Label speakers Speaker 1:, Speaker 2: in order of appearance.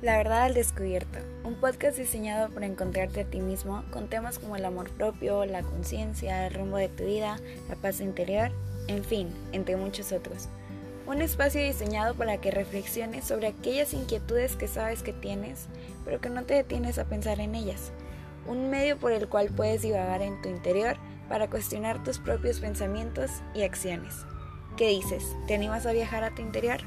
Speaker 1: La verdad al descubierto, un podcast diseñado para encontrarte a ti mismo con temas como el amor propio, la conciencia, el rumbo de tu vida, la paz interior, en fin, entre muchos otros. Un espacio diseñado para que reflexiones sobre aquellas inquietudes que sabes que tienes, pero que no te detienes a pensar en ellas. Un medio por el cual puedes divagar en tu interior para cuestionar tus propios pensamientos y acciones. ¿Qué dices? ¿Te animas a viajar a tu interior?